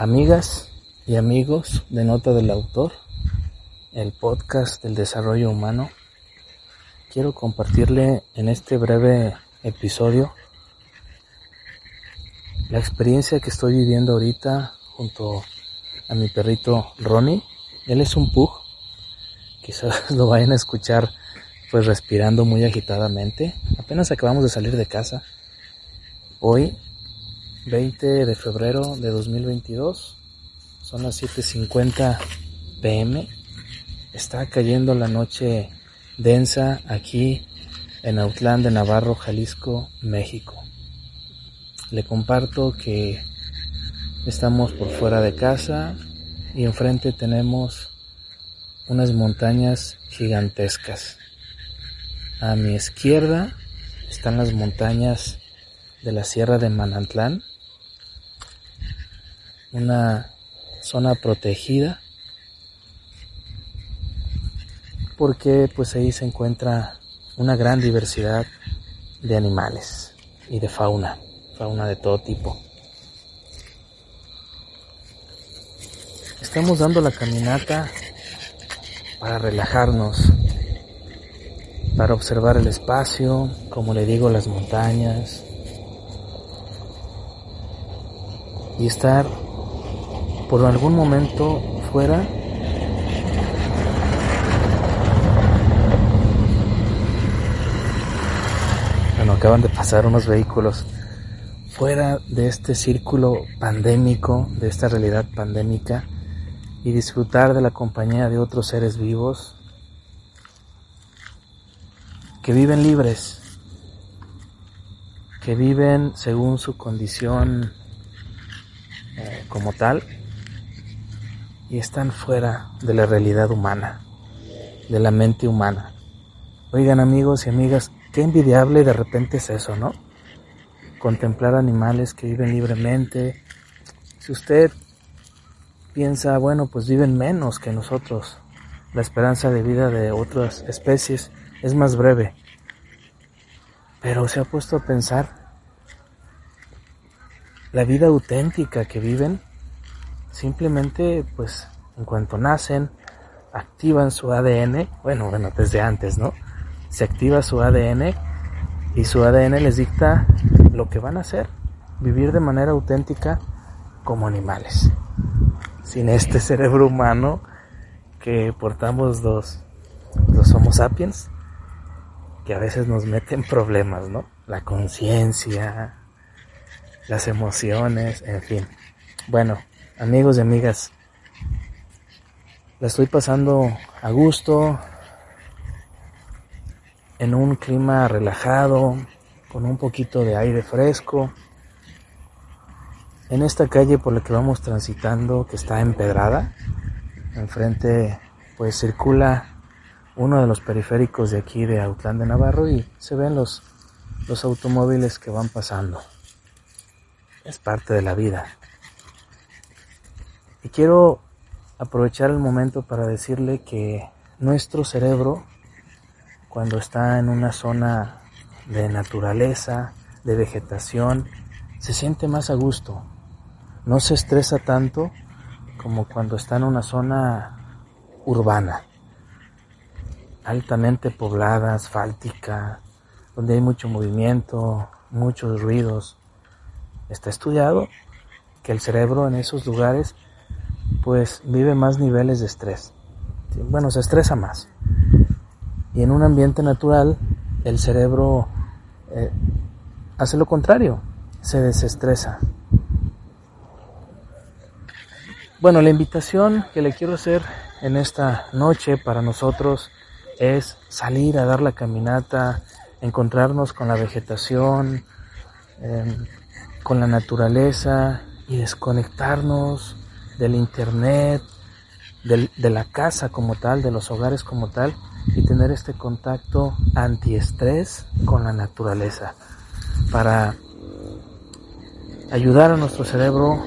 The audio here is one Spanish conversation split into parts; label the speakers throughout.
Speaker 1: Amigas y amigos de Nota del Autor, el podcast del desarrollo humano, quiero compartirle en este breve episodio la experiencia que estoy viviendo ahorita junto a mi perrito Ronnie. Él es un pug, quizás lo vayan a escuchar pues respirando muy agitadamente. Apenas acabamos de salir de casa. Hoy 20 de febrero de 2022. Son las 7.50 pm. Está cayendo la noche densa aquí en Autlán de Navarro, Jalisco, México. Le comparto que estamos por fuera de casa y enfrente tenemos unas montañas gigantescas. A mi izquierda están las montañas de la Sierra de Manantlán una zona protegida porque pues ahí se encuentra una gran diversidad de animales y de fauna, fauna de todo tipo. Estamos dando la caminata para relajarnos, para observar el espacio, como le digo, las montañas y estar por algún momento fuera. Bueno acaban de pasar unos vehículos fuera de este círculo pandémico de esta realidad pandémica y disfrutar de la compañía de otros seres vivos que viven libres que viven según su condición eh, como tal y están fuera de la realidad humana, de la mente humana. Oigan amigos y amigas, qué envidiable de repente es eso, ¿no? Contemplar animales que viven libremente. Si usted piensa, bueno, pues viven menos que nosotros, la esperanza de vida de otras especies es más breve. Pero se ha puesto a pensar la vida auténtica que viven simplemente pues en cuanto nacen activan su ADN, bueno, bueno, desde antes, ¿no? Se activa su ADN y su ADN les dicta lo que van a hacer, vivir de manera auténtica como animales, sin este cerebro humano que portamos los, los Homo sapiens, que a veces nos meten problemas, ¿no? La conciencia, las emociones, en fin. Bueno, amigos y amigas. La estoy pasando a gusto, en un clima relajado, con un poquito de aire fresco. En esta calle por la que vamos transitando, que está empedrada, enfrente pues circula uno de los periféricos de aquí de Autlán de Navarro y se ven los, los automóviles que van pasando. Es parte de la vida. Y quiero aprovechar el momento para decirle que nuestro cerebro, cuando está en una zona de naturaleza, de vegetación, se siente más a gusto. No se estresa tanto como cuando está en una zona urbana, altamente poblada, asfáltica, donde hay mucho movimiento, muchos ruidos. Está estudiado que el cerebro en esos lugares pues vive más niveles de estrés. Bueno, se estresa más. Y en un ambiente natural, el cerebro eh, hace lo contrario, se desestresa. Bueno, la invitación que le quiero hacer en esta noche para nosotros es salir a dar la caminata, encontrarnos con la vegetación, em, con la naturaleza y desconectarnos del internet, de la casa como tal, de los hogares como tal, y tener este contacto antiestrés con la naturaleza para ayudar a nuestro cerebro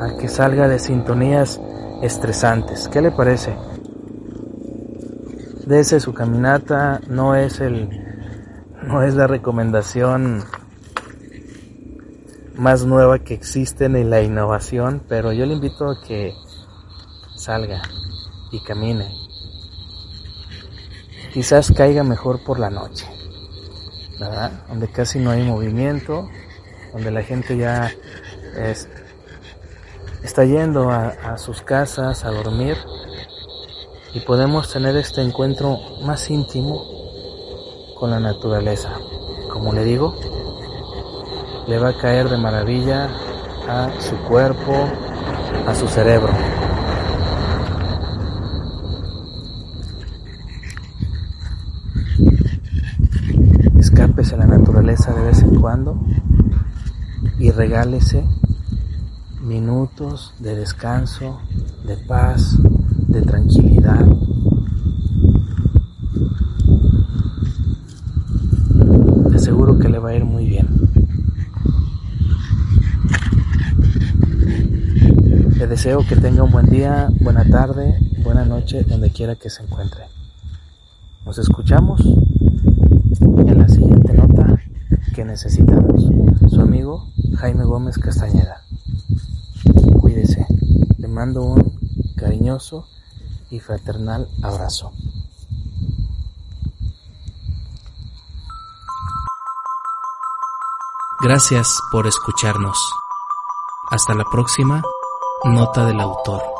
Speaker 1: a que salga de sintonías estresantes. ¿Qué le parece? Dese su caminata, no es el no es la recomendación más nueva que existe en la innovación, pero yo le invito a que salga y camine. Quizás caiga mejor por la noche, ¿verdad? Donde casi no hay movimiento, donde la gente ya está yendo a sus casas a dormir y podemos tener este encuentro más íntimo con la naturaleza. Como le digo, le va a caer de maravilla a su cuerpo, a su cerebro. Escápese a la naturaleza de vez en cuando y regálese minutos de descanso, de paz, de tranquilidad. Te aseguro que le va a ir muy bien. Le deseo que tenga un buen día, buena tarde, buena noche, donde quiera que se encuentre. Nos escuchamos en la siguiente nota que necesitamos. Su amigo Jaime Gómez Castañeda. Cuídese. Le mando un cariñoso y fraternal abrazo.
Speaker 2: Gracias por escucharnos. Hasta la próxima nota del autor.